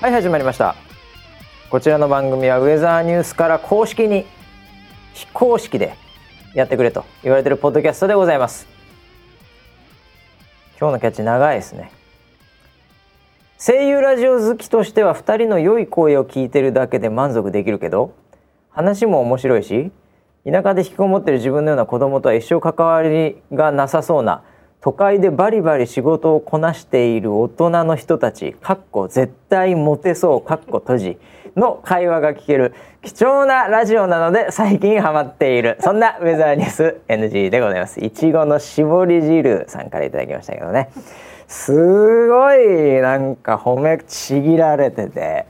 はい始まりました。こちらの番組はウェザーニュースから公式に非公式でやってくれと言われてるポッドキャストでございます。今日のキャッチ長いですね。声優ラジオ好きとしては2人の良い声を聞いてるだけで満足できるけど話も面白いし田舎で引きこもってる自分のような子供とは一生関わりがなさそうな都会でバリバリ仕事をこなしている大人の人たちかっこ絶対モテそうかっこ閉じの会話が聞ける貴重なラジオなので最近ハマっているそんなウェザーニュース NG でございますいちごの絞り汁さんからいただきましたけどねすごいなんか褒めちぎられてて。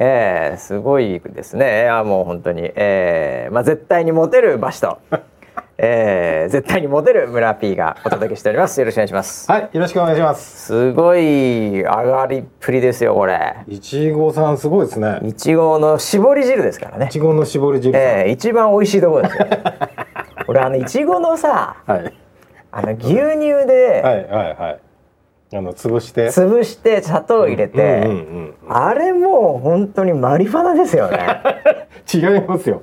えー、すごいですね。いやもう本当に、えー、まあ絶対にモテる場所とえー、絶対にモテる村 P がお届けしております。よろしくお願いします。はい、よろしくお願いします。すごい上がりっぷりですよ、これ。いちごさんすごいですね。いちごの絞り汁ですからね。いちごの絞り汁。ええー、一番美味しいところですよ。俺あのいちごのさ、はい、あの牛乳で、はいはいはい。あの潰して。潰して砂糖入れて、うんうんうんうん、あれもう本当にマリファナですよね。違いますよ。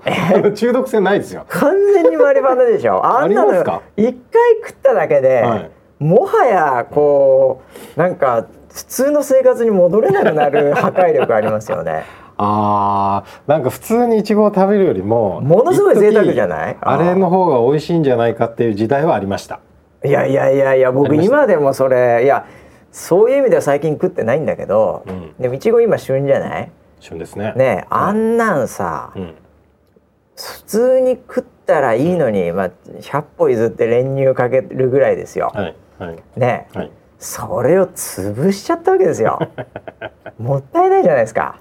中毒性ないですよ。完全にマリファナでしょ。あんなの一回食っただけで、はい、もはやこうなんか普通の生活に戻れなくなる破壊力ありますよね。あーなんか普通にいちごを食べるよりもものすごい贅沢じゃない？あれの方が美味しいんじゃないかっていう時代はありましたいやいやいやいや僕今でもそれいやそういう意味では最近食ってないんだけど、うん、でもいちご今旬じゃない？旬ですね。ねあんなんさ、うん、普通に食ったらいいのに、まあ、100歩譲って練乳かけるぐらいですよ、はいはい、ね、はい、それを潰しちゃったわけですよ。もったいないじゃないですか。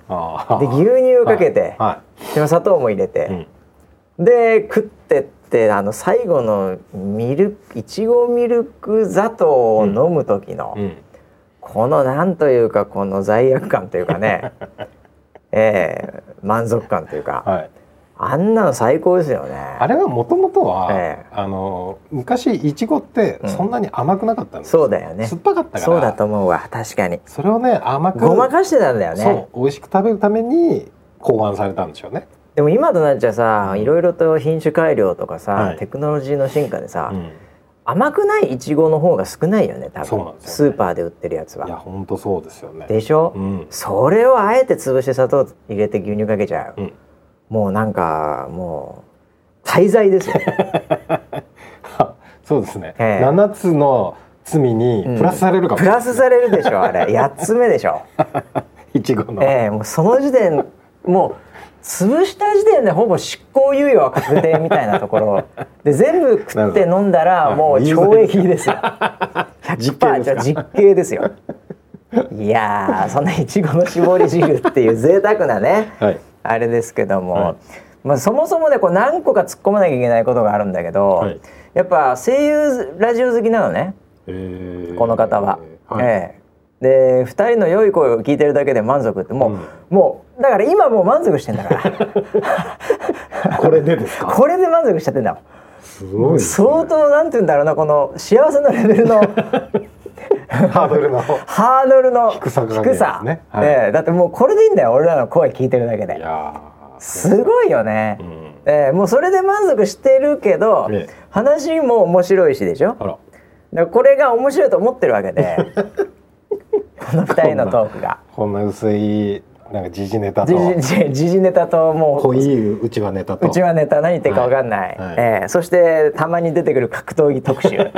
で牛乳をかけて、はい、で砂糖も入れて、うん、で食ってってあの最後のミルいちごミルク砂糖を飲む時の、うんこのなんというかこの罪悪感というかね、えー、満足感というか、はい、あんなの最高ですよね。あれはもともとは、えー、あの昔いちごってそんなに甘くなかったんです、うん、そうだよね。酸っぱかったから。そうだと思うわ確かに。それをね甘くごまかしてたんだよね。そう美味しく食べるために考案されたんでしょうね。でも今となっちゃさ、いろいろと品種改良とかさ、はい、テクノロジーの進化でさ、うん。甘くないいちごの方が少ないよね多分、ね、スーパーで売ってるやつはいや本当そうですよね。でしょ、うん、それをあえて潰して砂糖入れて牛乳かけちゃう、うん、もうなんかもう滞在ですよ。そうですね、えー、7つの罪にプラスされるかも、うん、プラスされるでしょあれ。8つ目でしょ。いちごの。ええー、もうその時点もう潰した時点でほぼ執行猶予は確定みたいなところ。で全部食って飲んだらもう懲役ですよ。100%じゃ実刑ですよ。いやそんないちごの絞り汁っていう贅沢なね、はい、あれですけども、はい、まあ、そもそもねこう何個か突っ込まなきゃいけないことがあるんだけど、はい、やっぱ声優ラジオ好きなのね、えー、この方は。ええ。で2人の良い声を聞いてるだけで満足ってもう、うん、もうだから今もう満足してんだから。これでですか？これで満足しちゃってんだ。すごい、ね、相当なんて言うんだろうなこの幸せのレベルの。ハードルの。ハードルの低さが、ね、低さ、ねはい、えー、だってもうこれでいいんだよ俺らの声聞いてるだけで。すごいよね、うん、えー、もうそれで満足してるけど、ね、話も面白いしでしょ？これが面白いと思ってるわけで。この二人のトークが。こんな薄いなんか時事ネタと。時事ネタともう。濃いうちわネタと。うちわネタ何言ってるか分かんない、はい。はい、えー、そしてたまに出てくる格闘技特集。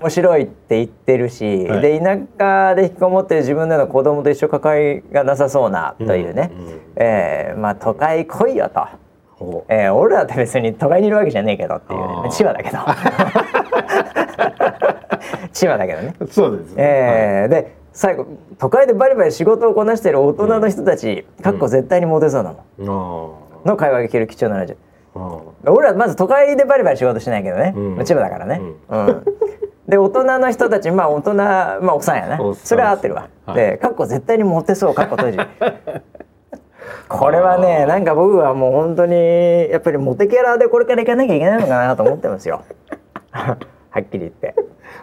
面白いって言ってるし、はい、で田舎で引きこもってる自分の子供と一緒関わりがなさそうなというね、うん。うん、え。ー、まあ都会来いよと。えー、俺らって別に都会にいるわけじゃねえけどっていう、ね、千葉だけど。千葉だけどね。そうです、ね、えー、はい、で最後都会でバリバリ仕事をこなしている大人の人たち、かっこ絶対にモテそうなの、の会話が聞ける貴重なラジオ、俺らまず都会でバリバリ仕事しないけどね、うん、千葉だからね、うん。で大人の人たちまあ大人まあおっさんやね。それは合ってるわ、はい、でかっこ絶対にモテそうかっこ閉じ。これはねなんか僕はもう本当にやっぱりモテキャラでこれからいかなきゃいけないのかなと思ってますよはっきり言って。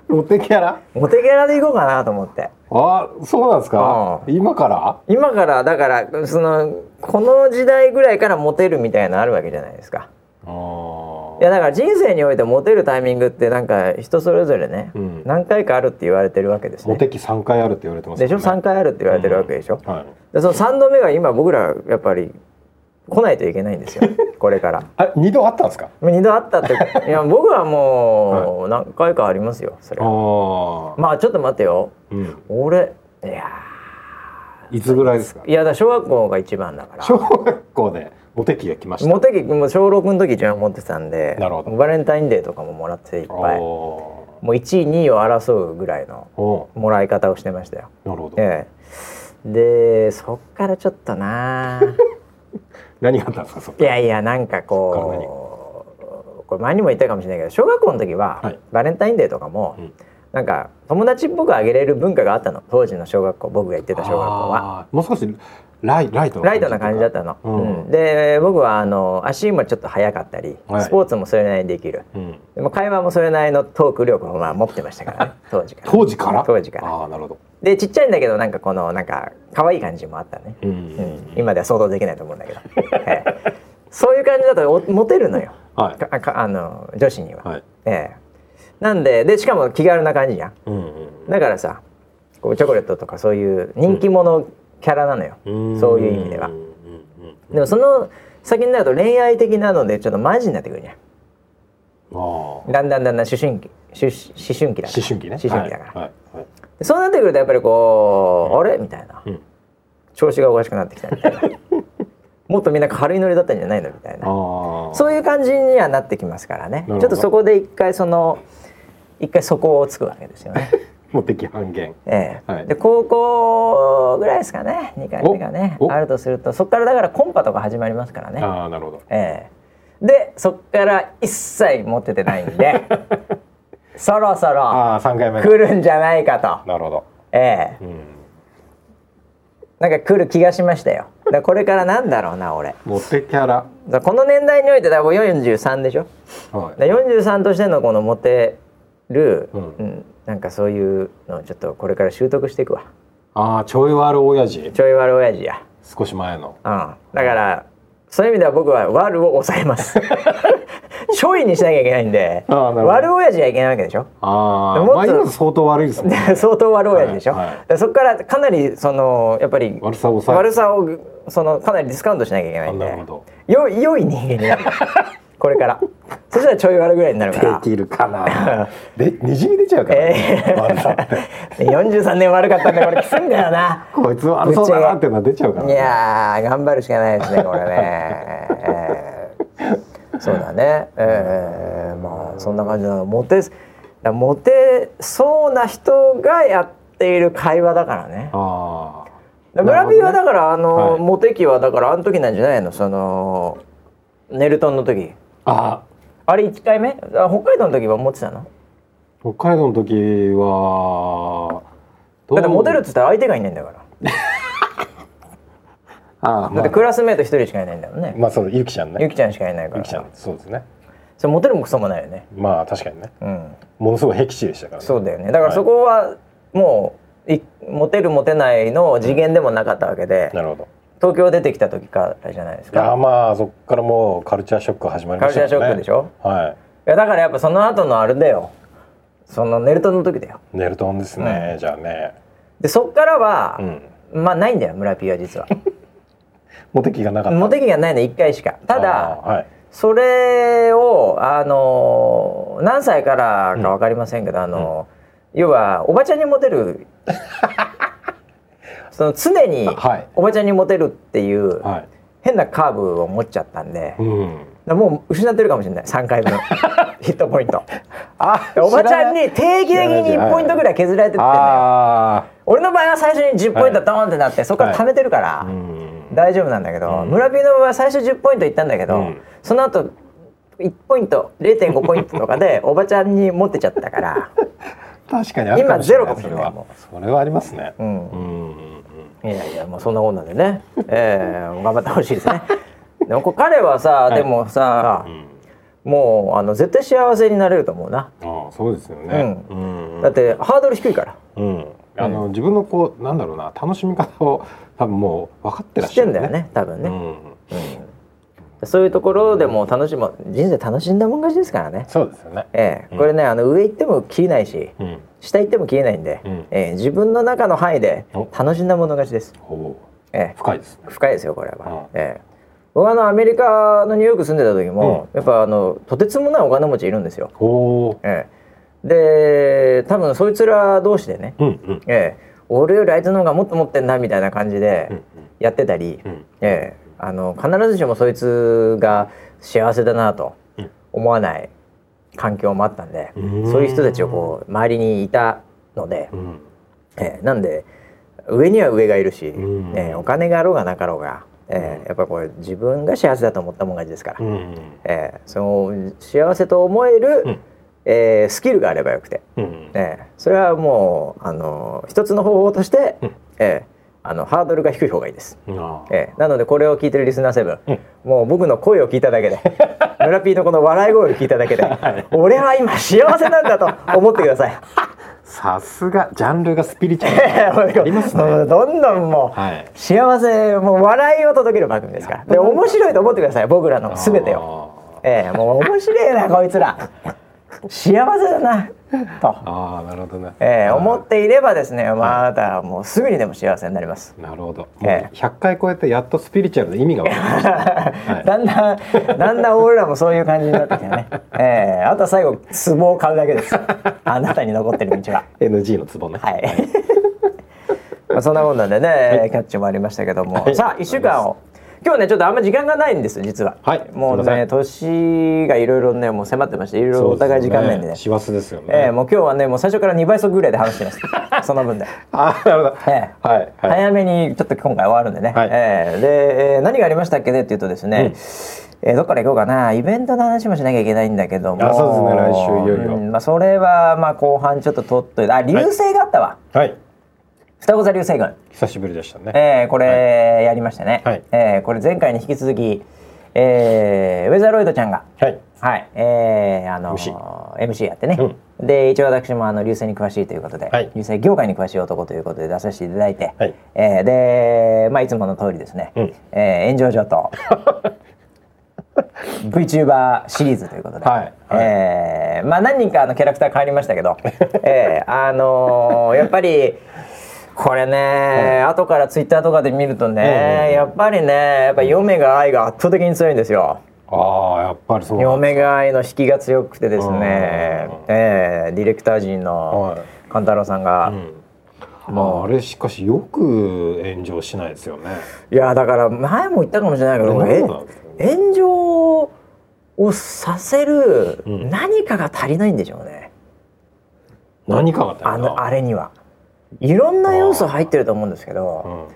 モテキャラ？モテキャラでいこうかなと思って。あそうなんですか？う今から？今からだからそのこの時代ぐらいからモテるみたいなのあるわけじゃないですか。いやだから人生においてモテるタイミングってなんか人それぞれね、うん。何回かあるって言われてるわけですね。モテ期3回あるって言われてますでしょ？3回あるって言われてるわけでしょ、はい。でその3度目が今僕らやっぱり来ないといけないんですよ これから。あ2度あったんですか？2度あったって いや僕はもう何回かありますよそれ。あはあ、まあちょっと待ってよ。うん、俺いやいつぐらいですか？いやだ小学校が一番だから。小学校でモテ期が来ました。モテ期もう小6の時一番持ってたんでなるほど。バレンタインデーとかももらっていっぱい。もおう1位2位を争うぐらいのもらい方をしてましたよ。ーなるほど、ええ。でそっからちょっとな 何があったんですかそこ？いやいやなんかこうこれ前にも言ったかもしれないけど小学校の時は、はい。バレンタインデーとかも、うん。なんか友達っぽくあげれる文化があったの。当時の小学校僕が行ってた小学校は。もう少しライライトなライトな感じだったの、うん。うんで僕はあの足もちょっと速かったり、はい。スポーツもそれなりにできる。うん、でも会話もそれなりのトーク力をまあ持ってましたからね 当時から。当時から？当時から。ああなるほど、でちっちゃいんだけどなんかこのなんか可愛い感じもあったね、うん。うん。今では想像できないと思うんだけど、ええ。そういう感じだとおモテるのよ。はい。かかあの女子には、はい。ええ。なんででしかも気軽な感じじゃんうん。だからさこうチョコレートとかそういう人気者キャラなのよ、うん。そういう意味では。でもその先になると恋愛的なのでちょっとマジになってくるじゃあんだんだんだんだん思春期。思思春期だあから。思春期ね。思春期だから、はいはいでそうなってくるとやっぱりこう、あれ？みたいな、うん。調子がおかしくなってきたみたいな。もっとみんな軽いノリだったんじゃないの？みたいな。そういう感じにはなってきますからね。ちょっとそこで一回その一回そこをつくわけですよね。モテ期半減。ええ。はい。で高校ぐらいですかね。2回目がねあるとすると。そこからだからコンパとか始まりますからね。ああなるほど。ええ。でそこから一切持っててないんで そろそろああ3回目だ。来るんじゃないかと、なるほど。ええ。うん。なんか来る気がしましたよ。だこれからなんだろうな俺。モテキャラ。この年代において多分43でしょ。はい。で43としてのこのモテる、ううんんなんかそういうのをちょっとこれから習得していくわ。ああちょい悪親父ちょい悪親父や。少し前のうん。だからそういう意味では僕は悪を抑えます。ちょいにしなきゃいけないんで、悪親父はいけないわけでしょ？ああもっとまあ今相当悪いですもんねで 相当悪親父でしょ？はいはいそこからかなりそのやっぱり悪さを抑え悪さをそのかなりディスカウントしなきゃいけないんで良い人間になる これから。そしたらちょい悪ぐらいになるから。できるかな。でにじみ出ちゃうから、え悪さって。え43年悪かったんでこれきついんだよな。こいつ悪そうだなってのは出ちゃうからいやー頑張るしかないですねこれね、えー。そうだね。えー。まあそんな感じな。のモテだモテそうな人がやっている会話だからね。あブラビーはだからあの、はい。モテ期はだからあの時なんじゃないの？そのネルトンの時あああれ1回目？あ北海道の時は持ってたの？北海道の時はだってモテるっつったら相手がいないんだから。ああまあ。だってクラスメート一人しかいないんだもんね、まあそうゆきちゃんね。ゆきちゃんしかいないから。ゆきちゃんそうですね。それモテるもクソもないよね。まあ確かにね。うん。ものすごい僻地でしたからね。そうだよね。だからそこはもういモテるモテないの次元でもなかったわけで。なるほど東京出てきた時からじゃないですいやかまあそこからもうカルチャーショック始まりカルチャーショックでしょ？はい。やだからやっぱその後のあれだよ。そのネルトンの時だよ。ネルトンですね、じゃあね。でそっからはう、ん。まあないんだよ村ピーは実は。モテ期がなかった。モテ期がないの1回しか。ただあーはい。それをあの何歳からか分かりませんけど、あの要はおばちゃんにモテる その常にはい。おばちゃんにモテるっていうはい。変なカーブを持っちゃったんで、もう失ってるかもしれない。3回分。ヒットポイント。あおばちゃんに定期的に1ポイントぐらい削られてってんだよあ俺の場合は最初に10ポイントドーンってなってそこから貯めてるから、大丈夫なんだけど、うん。村ピーの場合は最初10ポイントいったんだけど、うん。その後1ポイント0.5ポイントとかで おばちゃんに持ってちゃったから、確かに今ゼロかもしれないそれはありますね。うん。うんいやいやもうそんなことなんでね、えー、頑張ってほしいですね。でもこ彼はさ、い。でもさ、うん。もうあの絶対幸せになれると思うな。ああそうですよね、うん。だってハードル低いから、うん、あの、自分のこうなんだろうな楽しみ方を多分もう分かってらっしゃる、ね、知ってんだよね多分ね、うん。うんそういうところでも楽しむ人生楽しんだもん勝ちですからね。そうですよね。ええ。これねあの上行っても切れないし、うん、下行っても切れないんで、うん。ええ。自分の中の範囲で楽しんだもの勝ちです。おええ。深いですね。深いですよこれは。うんええ。僕はあのアメリカのニューヨーク住んでた時も、やっぱあのとてつもないお金持ちいるんですよ。ええ。で多分そいつら同士でね、うんうん。ええ。俺よりあいつの方がもっと持ってんなみたいな感じでうん。やってたり、うん。ええあの必ずしもそいつが幸せだなとうん。思わない環境もあったんで、うん。そういう人たちをこう周りにいたので、うん。ええなんで上には上がいるし、うん。ええお金があろうがなかろうが、ええやっぱこれ自分が幸せだと思ったもん勝ちですから、うん。ええその幸せと思える、うん。ええスキルがあればよくて。うん。ええそれはもうあの一つの方法として、うん。ええあのハードルが低い方がいいです。あええなのでこれを聞いてるリスナーセブン、うんもう僕の声を聞いただけで 村ピーのこの笑い声を聞いただけで、俺は今幸せなんだと思ってください。さすがジャンルがスピリチュアル。ね。どんどんもう、はい幸せもう笑いを届ける番組ですから。で面白いと思ってください僕らのすべてを。を。ええもう面白いなこいつら。幸せだなと。ああなるほどね。えー思っていればですね、まあ、あなたはもうすぐにでも幸せになります。なるほど。ええ100回超えてやっとスピリチュアルの意味が分かりました。はいだんだん、だんだん俺らもそういう感じになってきたね。ええあとは最後、壺を買うだけです。あなたに残ってる道は。NG のツボね。はい。まあ、そんなもんなんでね、キャッチもありましたけども、はいさあ、一週間を。今日ね、ちょっとあんま時間がないんです、実は。はいもうね、年がいろいろね、もう迫ってまして、いろいろお互い時間ないんでね。師走ですよね。ええもう今日はね、もう最初から2倍速ぐらいで話してます。その分で。ああなるほど。ええはいはい。早めにちょっと今回終わるんでね、はいえーで、えー何がありましたっけねっていうとですね、えーどっから行こうかなイベントの話もしなきゃいけないんだけどもあそうですね来週いよいよんまあ、それはまあ後半ちょっと取っといてあ流星があったわ、はい。双子座流星群、久しぶりでしたね。えーこれやりましたね、はい。えーこれ前回に引き続き、えーウェザーロイドちゃんがはい。はい、えー、あの MC MC やってね、で一応私もあの流星に詳しいということで、はい。流星業界に詳しい男ということで出させていただいて、はい。えーで、まあ、いつもの通りですね、うん。えー炎上上と VTuber シリーズということで、はい。はい。えーまあ、何人かのキャラクター変わりましたけど、えーあのーやっぱりこれね、後からツイッターとかで見るとね、うんうんやっぱりねやっぱ嫁が愛が圧倒的に強いんですよ。ああやっぱりそう嫁が愛の引きが強くてですねうん、えーディレクター陣のはい。勘太郎さんが、うん、まああれしかしよく炎上しないですよね。いやだから前も言ったかもしれないけど、ね炎上をさせるうん。何かが足りないんでしょうね、何かが足りない？あのあれには。いろんな要素入ってると思うんですけど、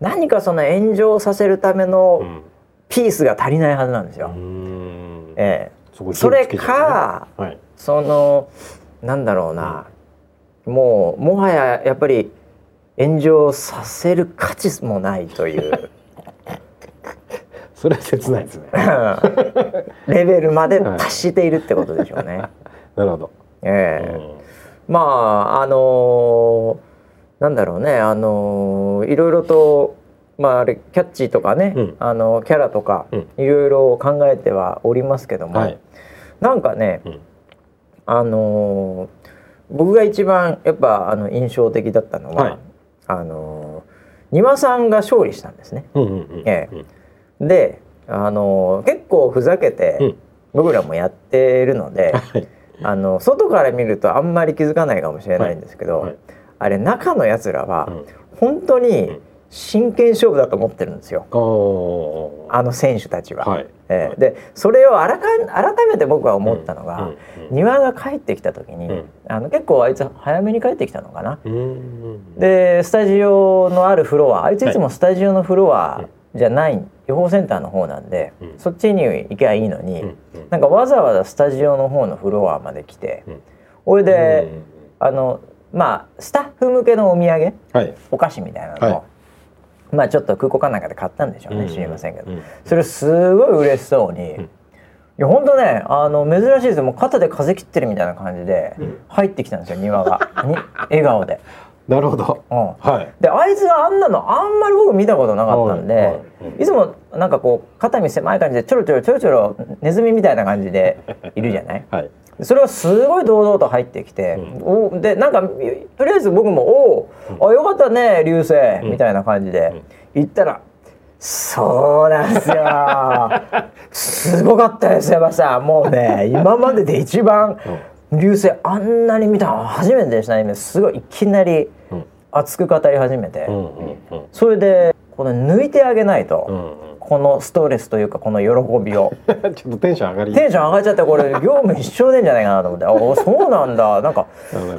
何かその炎上させるためうのんピースが足りないはずなんですよ。うん。うんええ。それか、はい。そのなんだろうな、もうもはややっぱり炎上させる価値もないという。それは切ないですね。レベルまで達しているってことでしょうね。なるほど。ええ。うん。まああのーなんだろうねあのーいろいろとまああれキャッチーとかね、うん。あのキャラとか、うん。いろいろ考えてはおりますけども、はい。なんかね、うん。あのー僕が一番やっぱあの印象的だったのは、はい。あのー庭さんが勝利したんですね。で、あのー結構ふざけて、うん。僕らもやってるので、はい。あの外から見るとあんまり気づかないかもしれないんですけど、はいあれ中のやつらはうん。本当に真剣勝負だと思ってるんですよ。おー。あの選手たちは。はい。ええでそれをあらか改めて僕は思ったのが、うん。うん。庭が帰ってきた時に、うん。あの結構あいつ早めに帰ってきたのかな。うん。うん。でスタジオのあるフロアあいついつもスタジオのフロアじゃない、予報センターの方なんで、うん。そっちに行けばいいのに、うん。うん。なんかわざわざスタジオの方のフロアまで来て、うん。それで、うん。あのまあスタッフ向けのお土産？はい。お菓子みたいなのを、はい。まあちょっと空港かなんかで買ったんでしょうね、うん。知りませんけど、うん。それすごい嬉しそうに、ん。いや本当ねあの珍しいですよ。もう肩で風切ってるみたいな感じで入ってきたんですよ庭が。に笑顔で。なるほど。うん。はい。であいつがあんなのあんまり僕見たことなかったんで、はい。はい。いつもなんかこう肩身狭い感じでちょろちょろちょろちょろネズミみたいな感じでいるじゃない？はい。それがすごい堂々と入ってきて、おでなんかとりあえず僕も「おお、あよかったね流星」みたいな感じで言ったら「そうなんですよ。すごかったですよさんもうね今までで一番流星あんなに見たの初めてでしたね。すごいいきなりうん。熱く語り始めて、うんうんうん。それでこの抜いてあげないと、うんこのストレスというかこの喜びを。うん。ちょっとテンション上がり。テンション上がっちゃってこれ業務一生でんじゃないかなと思って「おそうなんだ。なんか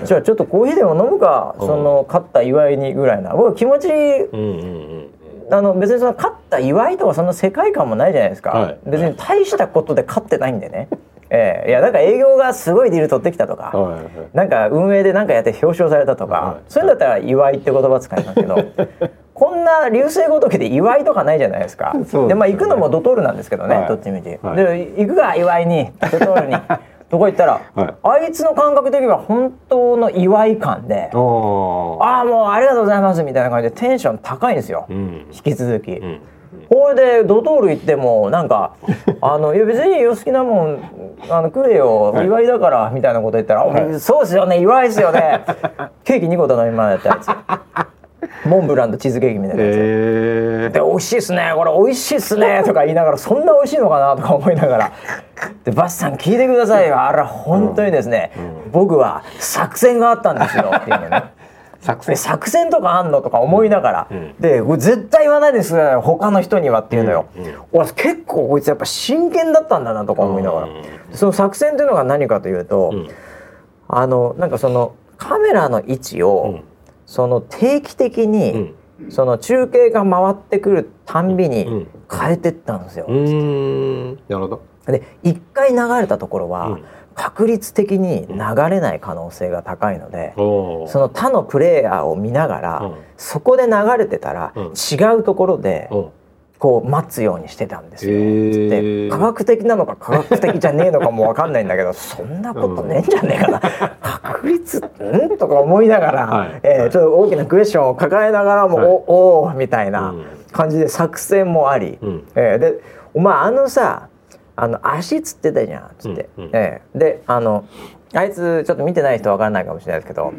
じゃあちょっとコーヒーでも飲むか。うん。その勝った祝いに」ぐらいな。僕気持ちうんうんうんあの別にその勝った祝いとかそんな世界観もないじゃないですか、はい。別に大したことで勝ってないんでね、ええ。いやなんか営業がすごいディール取ってきたとか、うん。はいはい。なんか運営で何かやって表彰されたとか、はいそういうんだったら祝いって言葉使いますけどな流星ごときで祝いとかないじゃないですか。でね。でまあ行くのもドトールなんですけどね、はい。どっちみち、はい。で行くが祝いにドトールに。どこ行ったら、はい。あいつの感覚的には本当の祝い感で、ああもうありがとうございますみたいな感じでテンション高いんですよ、うん。引き続き。うん。これでドトール行ってもなんかあのいや別にお好きなもんあの食えよはい祝いだからみたいなこと言ったら「はい。そうですよね祝いですよね」ケーキ2個頼みましたやつモンブランとチーズケーキみたいなやつ、えで「美味しいっすね。これ美味しいっすね」とか言いながらそんな美味しいのかなとか思いながら。でバスさん聞いてくださいよ。あら本当にですね、僕は作戦があったんですよ。っていうのね。作戦。で作戦とかあんのとか思いながら、んでこれ絶対言わないです。よ他の人にはっていうのよ、うんうん。俺結構こいつやっぱ真剣だったんだなとか思いながら、うんその作戦というのが何かというと、うん。あのなんかそのカメラの位置を、うんその定期的に、その中継が回ってくるたんびにうん。変えてったんですよ。なるほど。で一回流れたところは、うん。確率的に流れない可能性が高いので、おー。その他のプレイヤーを見ながら、うん。そこで流れてたら、うん。違うところでおこう待つようにしてたんですよ。へー。で科学的なのか科学的じゃねえのかもわかんないんだけど そんなことねえんじゃねえかな、確率ん？とか思いながら、はい。えーちょっと大きなクエスチョンを抱えながらも、はい。おおーみたいなうん。感じで作戦もあり、うん。えーでお前あのさあの足つってたじゃんっつって、うん。うん。えーであのあいつちょっと見てない人わからないかもしれないですけど、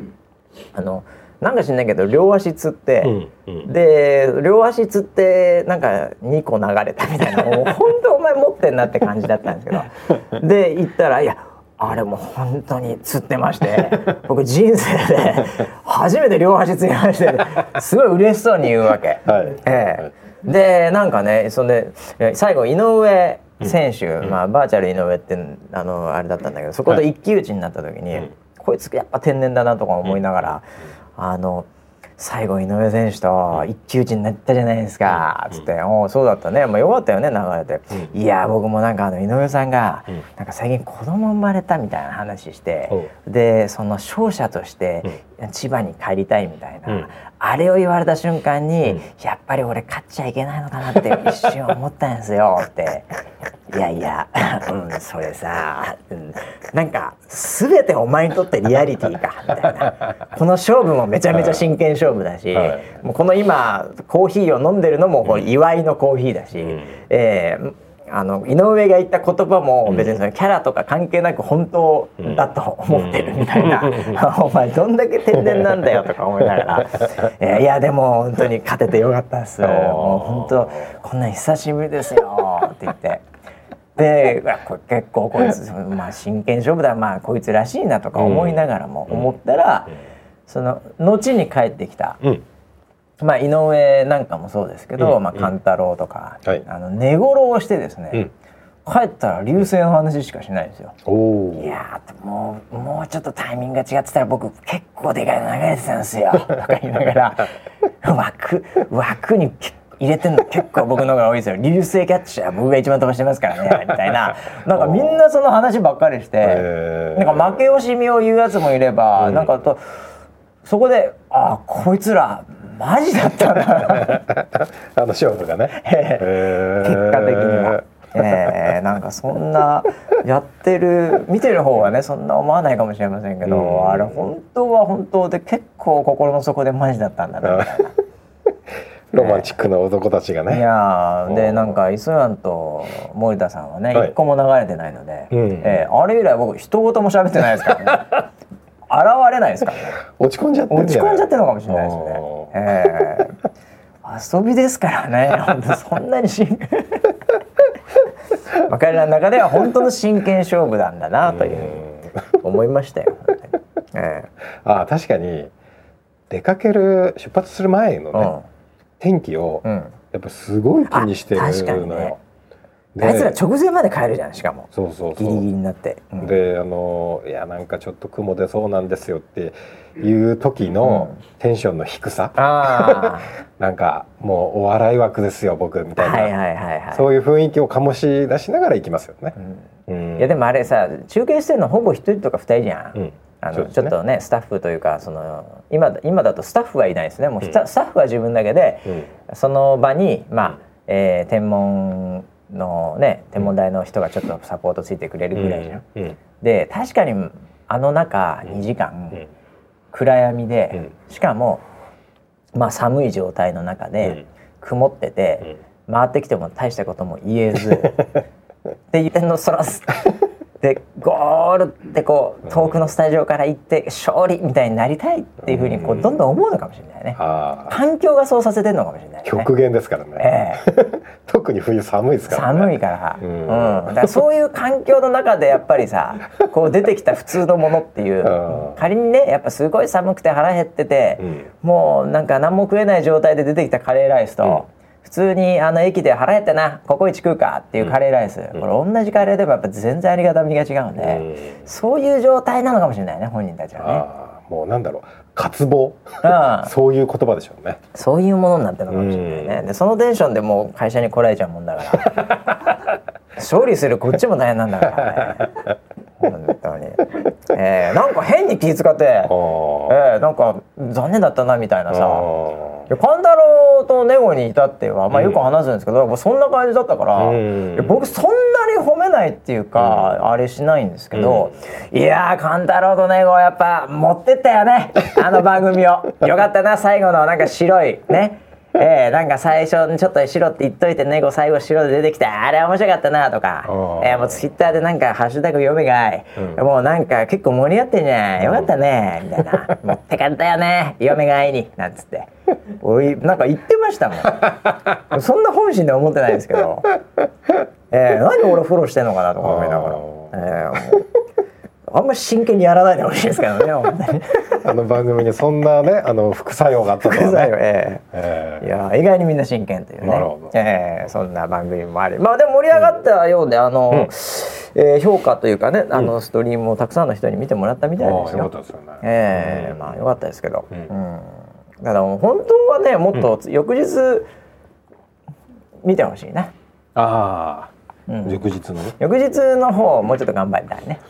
あのなんか知んないけど両足つって、うんうん。で両足つってなんか2個流れたみたいなもう 本当お前持ってんなって感じだったんですけど。で行ったらいやあれもう本当に釣ってまして僕人生で初めて両足釣りましてすごい嬉しそうに言うわけ。はい。ええ。でなんかねそんでえ最後井上選手、まあ、バーチャル井上ってあのあれだったんだけどそこと一騎打ちになった時に、うん。こいつやっぱ天然だなとか思いながら、あの最後井上選手と一騎打ちになったじゃないですか、つって「おおそうだったね、まあ、よかったよね流れて、いや僕もなんかあの井上さんが、うん。なんか最近子供生まれたみたいな話して、でその勝者として千葉に帰りたいみたいな、うん。あれを言われた瞬間に、うん。やっぱり俺勝っちゃいけないのかなって一瞬思ったんですよって。いやいや、うん、それさ、うん、なんか全てお前にとってリアリティかみたいな。この勝負もめちゃめちゃ真剣勝負だし、はい。もうこの今コーヒーを飲んでるのもこれ祝いのコーヒーだし、うん。えーあの井上が言った言葉も別にそのキャラとか関係なく本当だと思ってるみたいな、お前どんだけ天然なんだよとか思いながら、えーいやでも本当に勝ててよかったです。もう本当こんなん久しぶりですよって言って。で 結構こいつ、まあ、真剣勝負だまあこいつらしいなとか思いながらも思ったら、その後に帰ってきたうん。まあ、井上なんかもそうですけど、うん。まあ、勘太郎とか、はい。あの寝頃をしてですね、帰ったら流星の話しかしないんですよ。いやーもうもうちょっとタイミングが違ってたら僕結構でかいの流れてたんですよ。とか言いながら 枠枠に入れてんの結構僕の方が多いですよ。流星キャッチャー僕が一番飛ばしてますからねみたいな。なんかみんなその話ばっかりしてなんか負け惜しみを言うやつもいれば、うん。なんかとそこであこいつらマジだったんだ あの勝負がね。結果的には。えー、ななんかそんなやってる見てる方はねそんな思わないかもしれませんけど、うん、あれ本当は本当で結構心の底でマジだったんだなみたいな。ロマンチックな男たちがね。いやでなんか磯山と森田さんはね一、はい、個も流れてないので、うん、えー、あれ以来僕一言も喋ってないですからね。現れないですからね。落ち込んじゃって落ち込んじゃってるのかもしれないですね。えー、遊びですからね。そんなに真 まあ彼らの中では本当の真剣勝負なんだなという思いましたよ。えー、あ確かに出かける出発する前のね、うん、天気をやっぱすごい気にしてるのよ。あいつら直前まで帰るじゃんしかも。そうそうギリギリになって、うん、であのいやなんかちょっと雲出そうなんですよっていう時のテンションの低さ、うん、なんかもうお笑い枠ですよ僕みたいな、はいはいはいはい、そういう雰囲気を醸し出しながら行きますよね、うん、いやでもあれさ中継してるのほぼ一人とか二人じゃん、あの、ね、ちょっとねスタッフというかその今今だとスタッフはいないですね。もうスタ,、スタッフは自分だけで、その場にまあ、えー、天文のね天文台の人がちょっとサポートついてくれるぐらいじゃん。うん。うん、で確かにあの中2時間、暗闇で、しかもまあ寒い状態の中で、曇ってて、回ってきても大したことも言えず っていうのそらすでゴールってこう遠くのスタジオから行って勝利みたいになりたいっていうふうにこうどんどん思うのかもしれないね、環境がそうさせてるのかもしれない、ね、極限ですからね、えー、特に冬寒いですから、ね、寒いから、うん、うん、だからそういう環境の中でやっぱりさ こう出てきた普通のものっていう。仮にねやっぱすごい寒くて腹減ってて、うん、もうなんか何も食えない状態で出てきたカレーライスと、うん普通にあの駅で腹減ってなココイチ食うかっていうカレーライス、うん、これ同じカレーでもやっぱ全然ありがたみが違うんで、うん、そういう状態なのかもしれないね本人たちはね。もうなんだろう。渇望、うん、そういう言葉でしょうね。そういうものになってるのかもしれないね、でそのテンションでもう会社に来られちゃうもんだから。勝利するこっちも大変なんだからね本当に、えー、なんか変に気遣って、えー、なんか残念だったなみたいなさ。勘太郎とネゴに至っては、まあ、よく話すんですけど、うん、そんな感じだったから、うん、僕そんなに褒めないっていうか、うん、あれしないんですけど、いやー勘太郎とネゴやっぱ持ってったよね。あの番組を。よかったな最後のなんか白いね えー、なんか最初にちょっと白って言っといて猫最後白で出てきてあれ面白かったなとか、えー、もうツイッターでなんか「ハッシュタグ読めがい、うん、もうなんか結構盛り上がってんじゃん。よかったね」みたいな「持ってかったよね読めがいに」なんつって。おいなんか言ってましたもん。そんな本心で思ってないですけど、えー、何俺フォローしてんのかなとか思いながら。えー、あんまり真剣にやらないでほしいですけどね あの番組にそんなねあの副作用があったとは、ね、副作用えー、えー、いや意外にみんな真剣というね。なるほど、えー、そんな番組もあり。まあでも盛り上がったようで、うん、あの、うん、えー、評価というかねあのストリームをたくさんの人に見てもらったみたいで。すよ。うん、よね、えー、まあよかったですけど、うん、だから本当はねもっと翌日見てほしいな。ああ、うん、翌日の？ね。翌日の方もうちょっと頑張りたいね。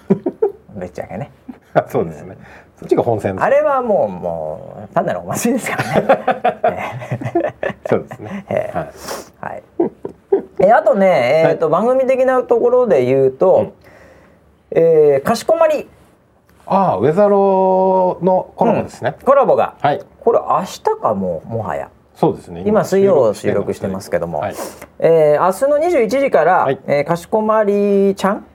ぶっちゃけね。そうですね、そっちが本戦あれはもうもう単なるお祭りですからね。そうですね、えー、はい、えあとね、えーと、番組的なところで言うと、うん、えー、かしこまり。ああウェザローのコラボですね、うん、コラボが、はい、これ明日かももはや。そうですね。今水曜収録してますけども、はい、えー、明日の21時から、はい、えー、かしこまりちゃん。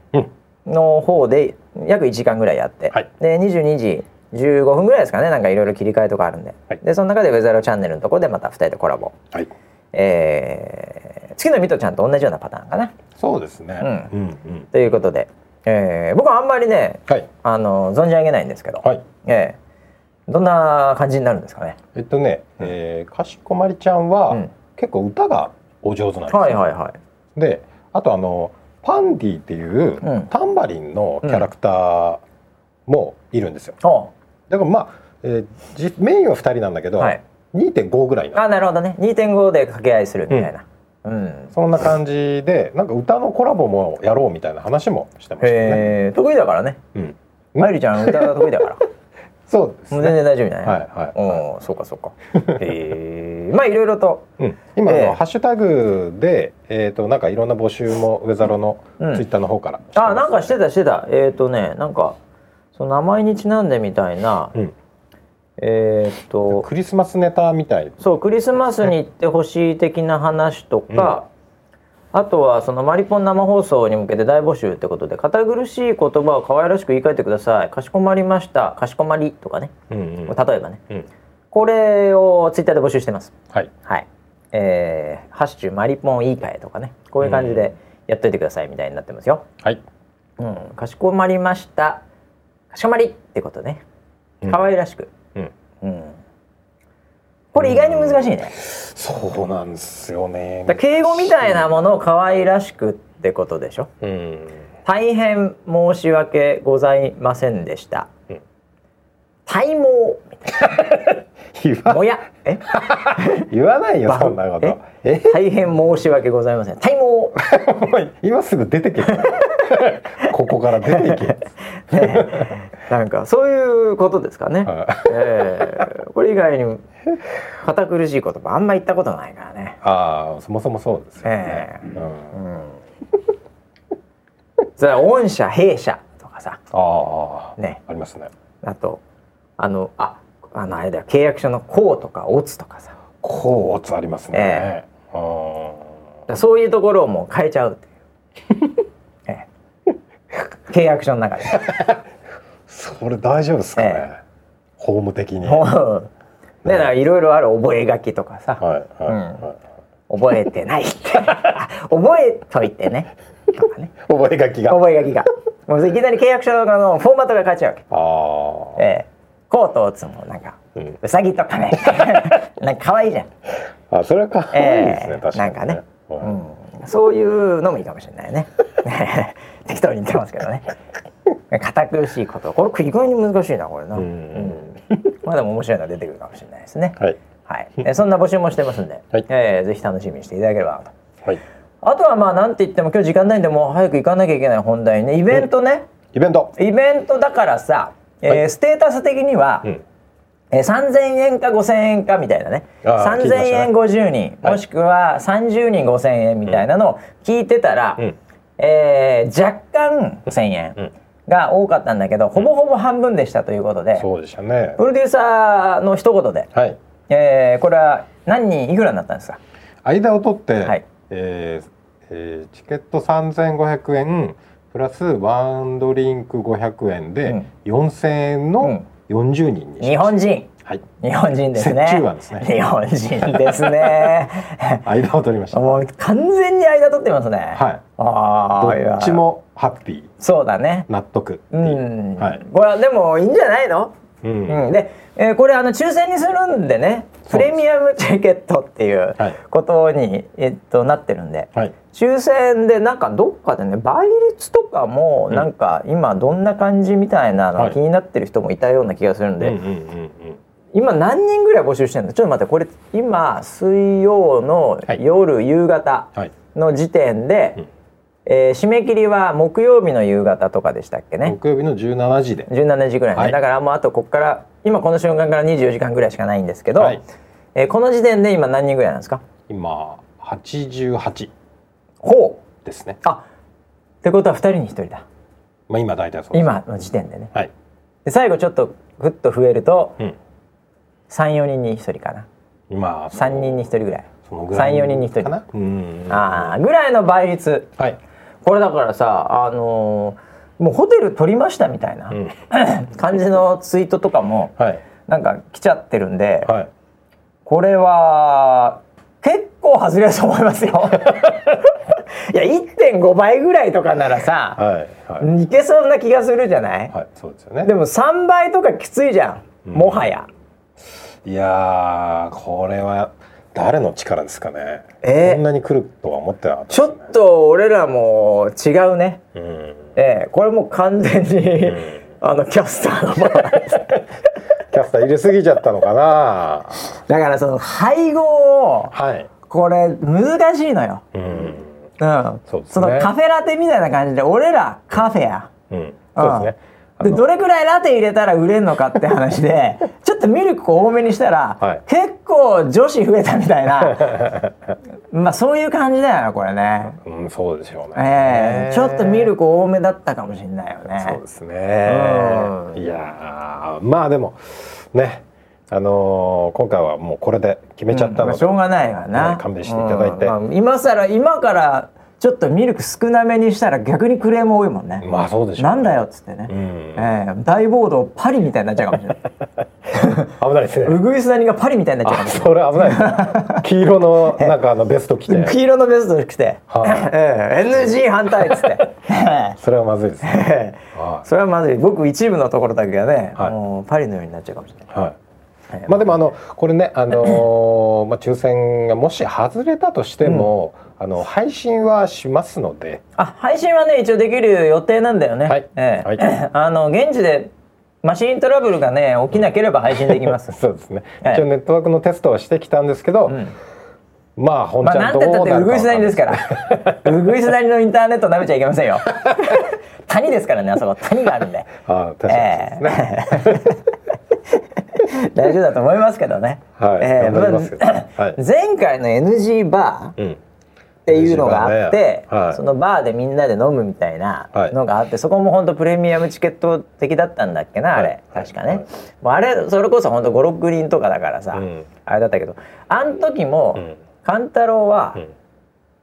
の方で約1時間ぐらいやって、はい、で22時15分ぐらいですかね。なんかいろいろ切り替えとかあるんで。はい、でその中でウェザーチャンネルのところでまた2人でコラボ、はい、えー、次のミトちゃんと同じようなパターンかな。そうですね、うん。うんうん、ということで、えー、僕はあんまりね、はい、あの存じ上げないんですけど、はい。えー、どんな感じになるんですかね。えっとね、えー、かしこまりちゃんは、うん、結構歌がお上手なんですよ、はいはいはい、であとあのパンディっていうタンバリンのキャラクターもいるんですよ。だからまあ、えー、メインは2人なんだけど、はい、2.5ぐらいあなるほどね2.5で掛け合いするみたいな。うん、そんな感じでなんか歌のコラボもやろうみたいな話もしてましたね。得意だからね。うん。まゆりちゃん歌が得意だから。そうです、ね、全然大丈夫じゃない。はいはい。おそうかそうか。へえ。まあいろいろと、うん、今の、えー、ハッシュタグでえっ、ー、となんかいろんな募集もウェザロのツイッターの方から、うん、あなんかしてたしてた。えっ、ー、とねなんかその名前にちなんでみたいな、うん、えっと。クリスマスネタみたい。そうクリスマスに行ってほしい的な話とか、あとはそのマリポン生放送に向けて大募集ってことで堅苦しい言葉を可愛らしく言い換えてください。かしこまりました。かしこまりとかね、うんうん、例えばね、うん、これをツイッターで募集してます。はい、はい。えー、ハッシュマリポン言い換えとかね。こういう感じでやっといてくださいみたいになってますよ、はい、うん、かしこまりました。かしこまりってことね。可愛らしく、うん、うんこれ意外に難しいね。そうなんですよね。敬語みたいなものを可愛らしくってことでしょ？うん、大変申し訳ございませんでした。うん、体毛みたいな。もや。え？言わないよそんなこと。え？大変申し訳ございません。体毛。今すぐ出てけ。ここから出ていけ、ね、なんかそういうことですかね、はい、えー、これ以外に堅苦しい言葉あんま言ったことないからね。ああそもそもそうですよね、えー、うん、それは御社弊社とかさ。ああね。ありますね。あとあのああのあれだよ契約書の「こう」とか「おつ」とかさ「こう」「おつ」ありますね、えー、そういうところをもう変えちゃうっていう、えー、契約書の中で。それ大丈夫ですかね、えー、法務的に。だからいろいろある覚書とかさ、はいはい、うん、覚えてない 覚えといてね。とかね。覚書が。覚書が。もういきなり契約書のフォーマットが変わっちゃうわけ。ああええコートを打つもなんか、うん、うさぎとかね なんか可愛いじゃん。あそれは可愛いですね、えー、なんかね、うん、そういうのもいいかもしれないね。適当に言ってますけどね。堅苦しいこと。これ意外に難しいなこれな、うん、まあでも面白いのが出てくるかもしれないですね。はい、はい、えそんな募集もしてますんで、はい、えー、ぜひ楽しみにしていただければと、はい、あとはまあなんて言っても今日時間ないんでもう早く行かなきゃいけない本題ね。イベントね、イベント。イベントだからさえー、ステータス的には、うん。えー、3000円か5000円かみたいなね。3000円50人、もしくは30人5000円みたいなのを聞いてたら、うん、えー、若干1000円が多かったんだけど、うん、ほぼほぼ半分でしたということで、そうでしたね。プロデューサーの一言で、はい。えー、これは何人いくらになったんですか？間を取って、はい。えーえー、チケット3500円プラスワンドリンク500円で4000円の40人に日本人はい、日本人ですね。ですね。日本人ですね。間を取りました。もう完全に間取ってますね。はい。ああ、どっちもハッピー。そうだね。納得。うん。はい。これはでもいいんじゃないの？うん。うん、で、えー、これあの抽選にするんでね、プレミアムチケットっていうことに、はい、えっとなってるんで、はい、抽選でなんかどっかでね倍率とかもなんか今どんな感じみたいなの気になってる人もいたような気がするんで、今何人ぐらい募集してるの？ちょっと待ってこれ今水曜の夜、はい、夕方の時点で、うん、えー、締め切りは木曜日の夕方とかでしたっけね？木曜日の17時で。17時ぐらいね、はい、だからもうあとここから今この瞬間から24時間ぐらいしかないんですけど、はい、えー、この時点で今何人ぐらいなんですか？今88ほう。ですね。あってことは2人に1人だ。まあ今大体そう今の時点でね、はい、で最後ちょっとぐっと増えると、うん、34人に1人かな。今3人に1人ぐらい。34人に1人。かな？ああぐらいの倍率、はい、これだからさあのー、もうホテル取りましたみたいな、うん、感じのツイートとかも、はい、なんか来ちゃってるんで、はい、これは結構外れると思いますよ。いや1.5倍ぐらいとかならさ、はいはい、いけそうな気がするじゃない、はい、そうですよね。でも3倍とかきついじゃん、もはや。いやこれは誰の力ですかね、え。ー、こんなに来るとは思ってなかった、ね、ちょっと俺らも違うね、うん、えー、これも完全に、うん、あのキャスターのキャスター入れすぎちゃったのかな。だからその配合を、はい、これ難しいのよ、うん。うん、そ、ね、そのカフェラテみたいな感じで俺らカフェや、うん、そうですね、でどれくらいラテ入れたら売れるのかって話で ちょっとミルク多めにしたら、はい、結構女子増えたみたいな。まあそういう感じだよなこれね。うんそうでしょうね、えー、ちょっとミルク多めだったかもしれないよね。そうですね、うん、いやまあでもねあのー、今回はもうこれで決めちゃったので、うん、しょうがないわな、勘弁していただいて、うんまあ、今更今からちょっとミルク少なめにしたら逆にクレーム多いもんね。まあそうでしょう、ね、なんだよっつってね。うん、えー、大暴動パリみたいになっちゃうかもしれない。危ないですね。うぐいす谷がパリみたいになっちゃうかもしれない。それ危ない、ね。黄色の なんかあのベスト着て。黄色のベスト着て。はあ、えー、NG 反対っつって。それはまずいですね。それはまずい。僕一部のところだけはね、はい、もうパリのようになっちゃうかもしれない。はいまあでもあのこれねあのー、まあ抽選がもし外れたとしても、うん、あの配信はしますので。あ配信はね一応できる予定なんだよね。はい。えー、はい、あの現地でマシントラブルがね起きなければ配信できます。そうですね。一応ネットワークのテストはしてきたんですけど。うん。まあ本ちゃんどうなるか、まあ、なんて言ったってうぐいす谷ですから。うぐいす谷のインターネット舐めちゃいけませんよ。谷ですからねあそこ。谷があるんで。ああ確かにですね、えー、大丈夫だと思いますけどね、はいえーまあ、前回の NG バー、うん。っていうのがあって、はい、そのバーでみんなで飲むみたいなのがあって、はい、そこも本当プレミアムチケット的だったんだっけなあれ、はい、確かね、もうあれそれこそ本当56人とかだからさ、うん、あれだったけどあの時も、勘太郎は、うん、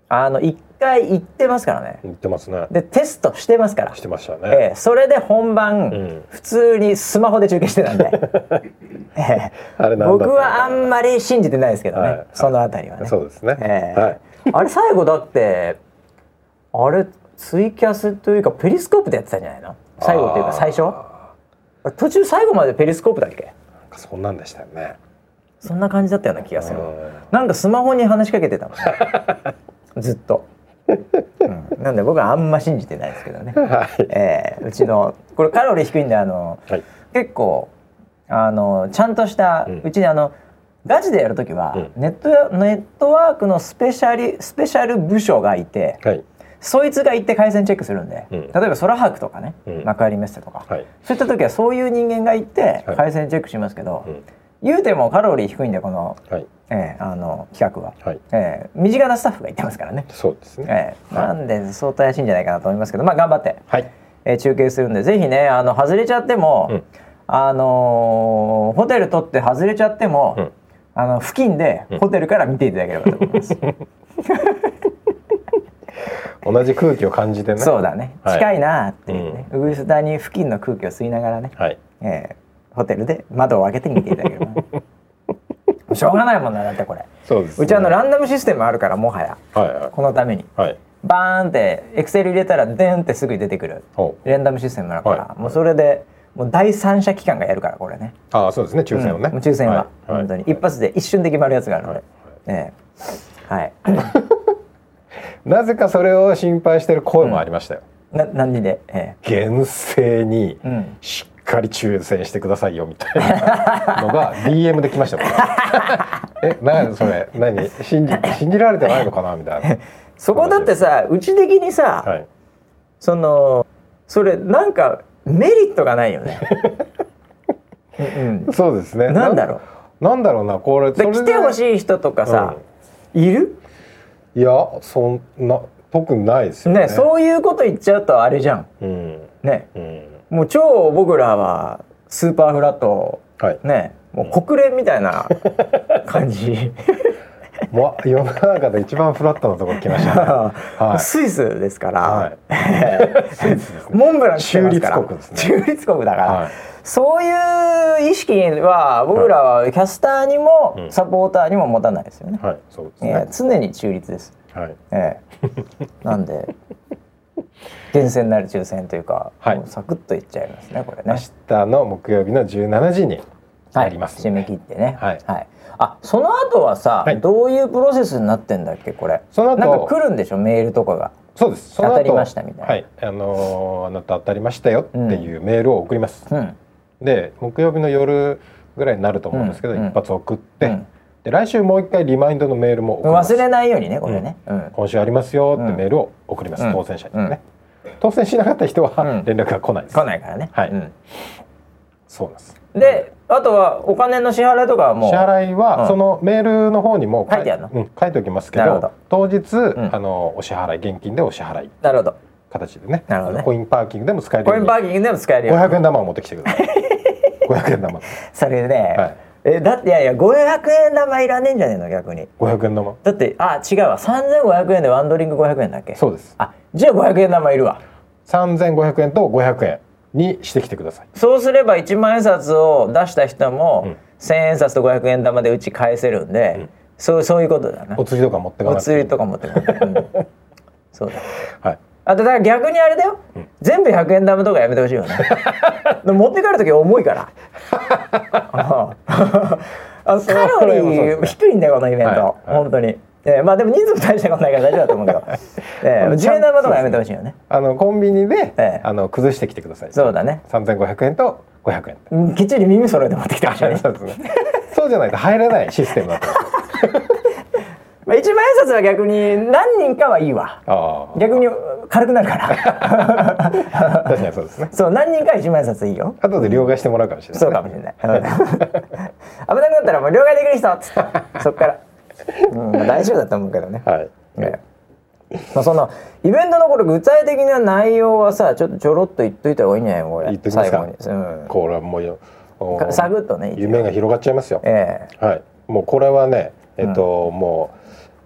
あの一回行ってますからね。行ってますね。でテストしてますから。してましたね、えー、それで本番、うん、普通にスマホで中継してたんで、えー、僕はあんまり信じてないですけどね、はい、そのあたりはね。そうですね、えー、はい。あれ最後だってあれツイキャスというかペリスコープでやってたんじゃないの？最後っていうか最初？途中最後までペリスコープだっけ？そんなんでしたよね。そんな感じだったような気がする。なんかスマホに話しかけてたもん、ずっと、うん、なんで僕はあんま信じてないですけどね、はい、えー、うちのこれカロリー低いんであの、はい、結構あのちゃんとした、うん、うちにあのガチでやる時は、うん、ネットネットワークのスペシャリスペシャル部署がいて、はい、そいつが行って回線チェックするんで、うん、例えば空白とかね、うん、幕張メッセとか、はい、そういった時はそういう人間が行って回線チェックしますけど、はい、言うてもカロリー低いんでこの,、はい。えー、あの企画は、はい。えー、身近なスタッフが行ってますからね。そうですね、えー、なんで相当怪しいんじゃないかなと思いますけどまあ頑張って、はい。えー、中継するんでぜひねあの外れちゃっても、あのー、ホテル取って外れちゃっても、あの付近でホテルから見ていただければと思います。同じ空気を感じてね。そうだね。近いなっていうね。ウグイス谷付近の空気を吸いながらね。はい、えー、ホテルで窓を開けて見ていただければ。しょうがないもんなだってこれ。そうです、ね、うちあのランダムシステムあるからもはや、はいはい、このために。はい。バーンってエクセル入れたらデンってすぐ出てくる。ランダムシステムあるから、はい、もうそれでもう第三者機関がやるからこれね。ああそうですね。抽選をね、うん、抽選は、はい、本当に、一発で一瞬で決まるやつがあるので、はい。はい、なぜかそれを心配してる声もありましたよ、うん、な何で、ええ、厳正にしっかり抽選してくださいよみたいなのが DM で来ましたもん え何それ何？信じ信じられてないのかなみたいなそこだってさうち的にさ、はい、そのそれなんかメリットがないよね。うん、そうですね。なんだろう。なんだろうなこれ来てほしい人とかさ、うん、いる？いやそんな特にないですよね。ねそういうこと言っちゃうとあれじゃん。うん、ね、うん、もう超僕らはスーパーフラット、はい、ねもう国連みたいな感じ。もう世の中で一番フラットなところ来ました、ね。はい、スイスですから、はい、モンブラン中立国ですね。中立国だから、はい、そういう意識は僕らはキャスターにもサポーターにも持たないですよね、はい、そうですね。常に中立です、はい。ええ、なんで厳選なる抽選というか、はい、サクッといっちゃいますねこれね。明日の木曜日の17時にあります、はい、締め切ってね。はい、はい。あその後はさ、はい、どういうプロセスになってんだっけこれ？その後なんか来るんでしょメールとかが。そうです。当たりましたみたいな。はい。あのー、あなた当たりましたよっていうメールを送ります、うん、で木曜日の夜ぐらいになると思うんですけど、うん、一発送って、うん、で来週もう一回リマインドのメールも忘れないようにねこれね、今週ありますよってメールを送ります、当選者にね、当選しなかった人は連絡が来ないです、来ないからね。はい、そうなんです。であとはお金の支払いとかはもう。支払いは、そのメールの方にも書いてあるの、うん、書いておきますけど当日、あのお支払い現金でお支払い。なるほど。形でね。なるほどね。コインパーキングでも使えるコインパーキングでも使えるよ500円玉を持ってきてください。500円玉。それね、はいえだっていやいや500円玉いらねえんじゃねえの？逆に。500円玉。だってあ違うわ。3500円でワンドリンク500円だっけ？そうです。あじゃあ500円玉いるわ。3500円と500円にしてきてください。そうすれば1万円札を出した人も、うん、1000円札と500円玉でうち返せるんで、うん、そうそういうことだな。お釣りとか持ってかお釣りとか持ってかなうん、そうだ。はいあとだから逆にあれだよ、うん、全部100円玉とかやめてほしいよね 持って帰る時重いから あカロリー低いんだよこのイベント、はいはい、本当に。えー、まあでも人数も大したことないから大丈夫だと思うけど、えー、10円玉とかやめてほしいよね。あのコンビニで、えー、あの崩してきてください。そうだね。三千五百円と五百円。きっちり耳揃えて持ってきてほしいね。そうですね。そうじゃないと入れないシステムだと。まあ一万円札は逆に何人かはいいわ。逆に軽くなるから。確かにそうですね。そう何人か一万円札いいよ。後で両替してもらうかもしれない、そうかもしれない。危なくなったらもう両替できる人っつってそっから。うん、大丈夫だと思うけどね。はい。ねまあそのイベントのこれ具体的な内容はさちょっとちょろっと言っといた方がいいんじゃないこれ言っときますか、うん、これはもうサグッとね夢が広がっちゃいますよ、えー、はいもうこれはねえっと、うん、もう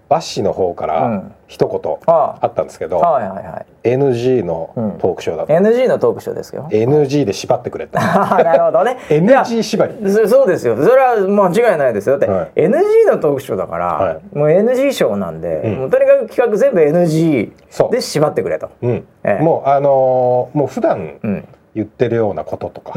バッシーの方から一言あ。ったんですけど、はいはいはい、NG のトークショーだと、うん、NG のトークショーですよ。NG で縛ってくれって なるほどね。NG 縛り。そうですよ。それは間違いないですよ。だって、はい、NG のトークショーだから、はい、もう NG ショーなんで、うん、もうとにかく企画全部 NG で縛ってくれと、うん。ええ、もうあのー、もう普段言ってるようなこととか、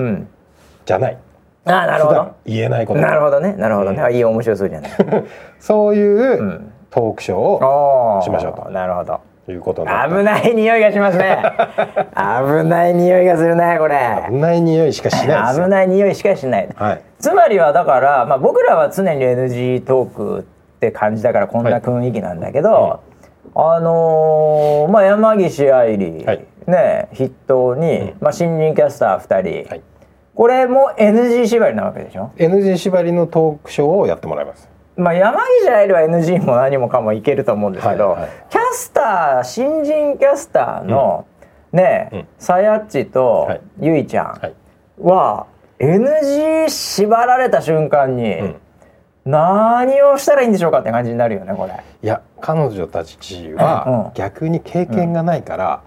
じゃない。あなるほど。言えないことなるほどね。なるほどね、うん、いい面白そうじゃない。そういう、うんトークショーをしましょうと。なるほど。いうこと危ない匂いがしますね。危ない匂いがするねこれ。危ない匂いしかしない危ない匂いしかしない、はい、つまりはだから、まあ、僕らは常に NG トークって感じだからこんな雰囲気なんだけど、はい。あのー、まあ、山岸愛理、はい、ね筆頭に、うん、まあ、新人キャスター2人、これも NG 縛りなわけでしょ？NG 縛りのトークショーをやってもらいますまあ、山岸愛理は NG も何もかもいけると思うんですけど、はいはい、キャスター新人キャスターの、うん、ね、さやっちとゆい。ちゃんは、NG 縛られた瞬間に、うん、何をしたらいいんでしょうかって感じになるよねこれ。いや彼女たちは逆に経験がないから、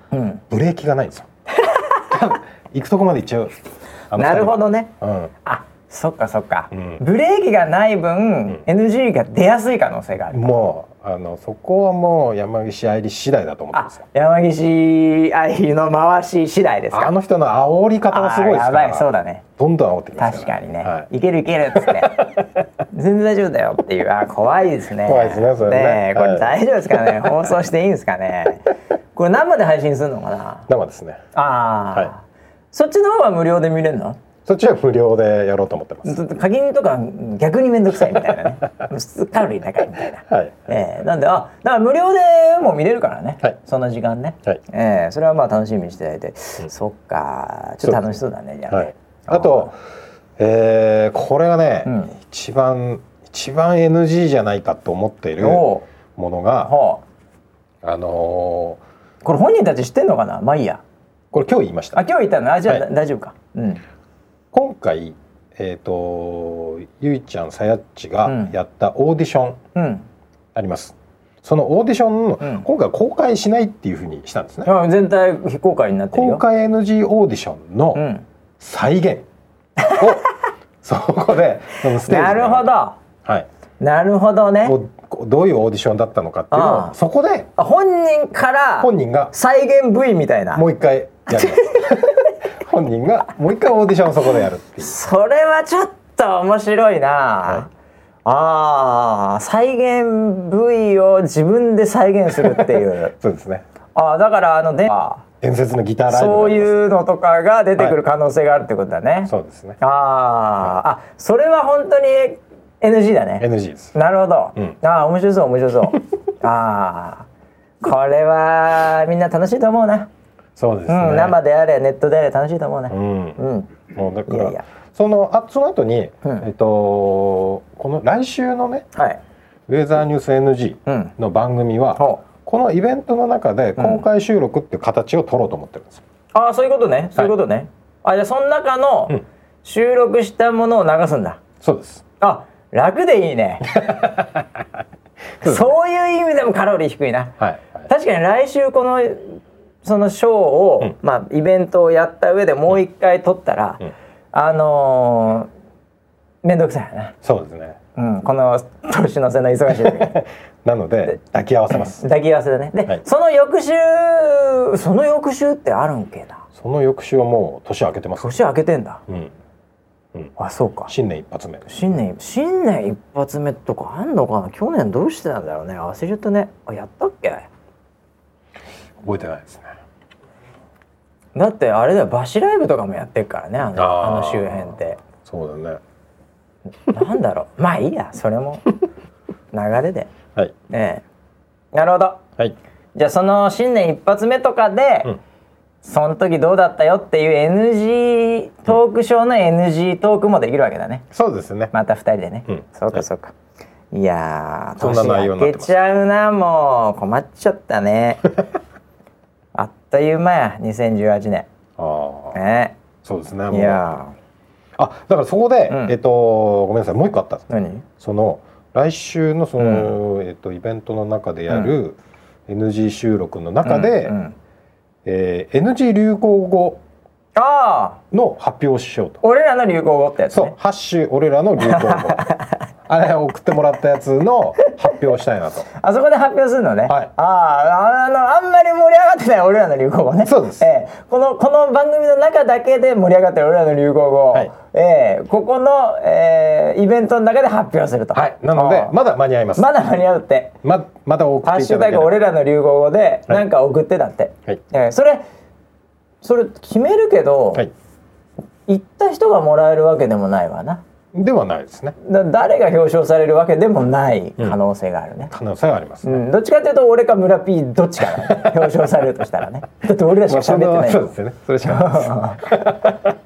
ブレーキがないんですよ。行くとこまで行っちゃう。なるほどね。うん、あそっかそっか、うん、ブレーキがない分、うん、NG が出やすい可能性がある。もうあのそこはもう山岸愛理次第だと思ってますよ。山岸愛理の回し次第ですか？あの人の煽り方はすごいですから。やばい。そうだね。どんどん煽ってきます確かにね、はい、いけるいけるっつって。全然大丈夫だよっていう。あ怖いですね。怖いですねそれね。ねこれ大丈夫ですかね、はい、放送していいんですかね？これ生で配信するのかな？生ですね。ああ、はい、そっちの方は無料で見れるの？そっちは無料でやろうと思ってます。課金とか逆に面倒くさいみたいなね。カロリー高いみたいな、はい。えー、なんであだから無料でも見れるからね、はい、そんな時間ね、はい。えー、それはまあ楽しみにしていただいて、うん、そっか。ちょっと楽しそうだねじゃあね、はい、あとえー、これがね、うん、一番一番 NG じゃないかと思っているものがあのー、これ本人たち知ってんのかな？まあいいや。これ今日言いました。あ今日言ったの？あじゃあ、はい、大丈夫か。うん今回えっ、ー、とゆいちゃんさやっちがやったオーディションあります、うん、そのオーディションの、うん、今回公開しないっていうふうにしたんですね。全体非公開になってる公開 NG オーディションの再現を、そこでそのステージなるほど。はい。なるほどね。どういうオーディションだったのかっていうのをそこで本人から本人が再現 V みたいな。もう一回やります本人がもう一回オーディションをそこでやるっていう。それはちょっと面白いな、はい、ああ再現部位を自分で再現するっていう。そうですね。ああだからあので伝説のギターライブそういうのとかが出てくる可能性があるってことだね、はい、そうですね。あ、はい、あそれは本当に NG だね。NG です。なるほど、うん、ああ面白そう面白そう。ああこれはみんな楽しいと思うなそうです、ねうん、生であれネットであれ楽しいと思うね。うん、うん、もうだからいやそのあその後に、うん、えっとこの来週のね、はい、ウェザーニュース NG の番組は、うん、このイベントの中で公開収録っていう形を取ろうと思ってるんですよ。ああそういうことねそういうことね。はい、あじゃあその中の収録したものを流すんだ。そうです。あ楽でいい ね。そういう意味でもカロリー低いな。はい、確かに来週このそのショーを、うん、まあイベントをやった上でもう一回撮ったら、うん、あのー、めんどくさいよね。そうですね。うん、この年の瀬の忙しい時 なので抱き合わせます。抱き合わせだね。で、はい、その翌週その翌週ってあるんけな？その翌週はもう年明けてます。年明けてんだ。うん。うん、あそうか新年一発目新年新年一発目とかあんのかな？去年どうしてたんだろうね忘れちゃったねあやったっけ？覚えてないですね。だってあれだよバシライブとかもやってるからねあのあの周辺って。そうだね。なんだろう。まあいいやそれも。流れで。はい。ええ。なるほど、はい、じゃあその新年一発目とかで、うん。その時どうだったよっていう NG トークショーの NG トークもできるわけだね。そうですね。また二人でね。うん、そうかそうか。い。やー、そんな内容になってけちゃうなもう。困っちゃったね。という間や2018年。ああ。ね。そうですね。いやあだからそこで、うん、えっとごめんなさいもう一個あった何？その来週のその、うん、えっとイベントの中でやる NG 収録の中で。うんうんえー、NG 流行語の発表をしようと俺らの流行語ってやつ、ね、そう「ハッシュ俺らの流行語」あれ送ってもらったやつの発表したいなとあそこで発表するのね、はい、あああのってない俺らの流行語ね。そうです、えー、このこの番組の中だけで盛り上がってる俺らの流行語、はい、えー、ここの、えー、イベントの中で発表すると。はい。なのでまだ間に合います。まだ間に合うって。ままだ送っていただけハッシュタグ俺らの流行語で何か送ってたって、はい。えー、それそれ決めるけど、はい、行った人がもらえるわけでもないわなではないですね。誰が表彰されるわけでもない可能性があるね、うん、可能性があります、ね、うん、どっちかというと俺か村 P どっちか、ね、表彰されるとしたらね。だって俺らしか喋ってない、そうですよね。それしか。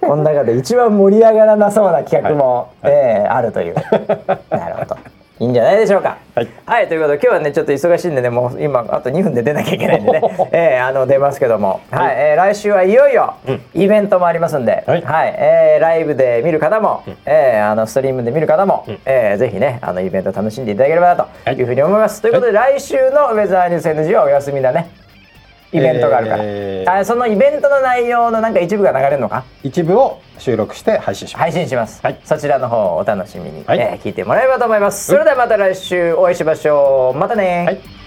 この中で一番盛り上がらなそうな企画も、はい、えー、あるという。なるほどいいんじゃないでしょうか。はい、はい、ということで今日はねちょっと忙しいんでねもう今あと2分で出なきゃいけないんでね、えー、あの出ますけども、はい、えー、来週はいよいよイベントもありますんで、はい、はい、えー、ライブで見る方も、うん、えー、あのストリームで見る方も、うん、えー、ぜひねあのイベント楽しんでいただければなというふうに思います。ということで、来週のウェザーニュース NG はお休みだね。イベントがあるから、えー、あそのイベントの内容のなんか一部が流れるのか？一部を収録して配信します。配信します、はい、そちらの方をお楽しみに、はい、えー、聞いてもらえればと思います。それではまた来週お会いしましょう。またね、はい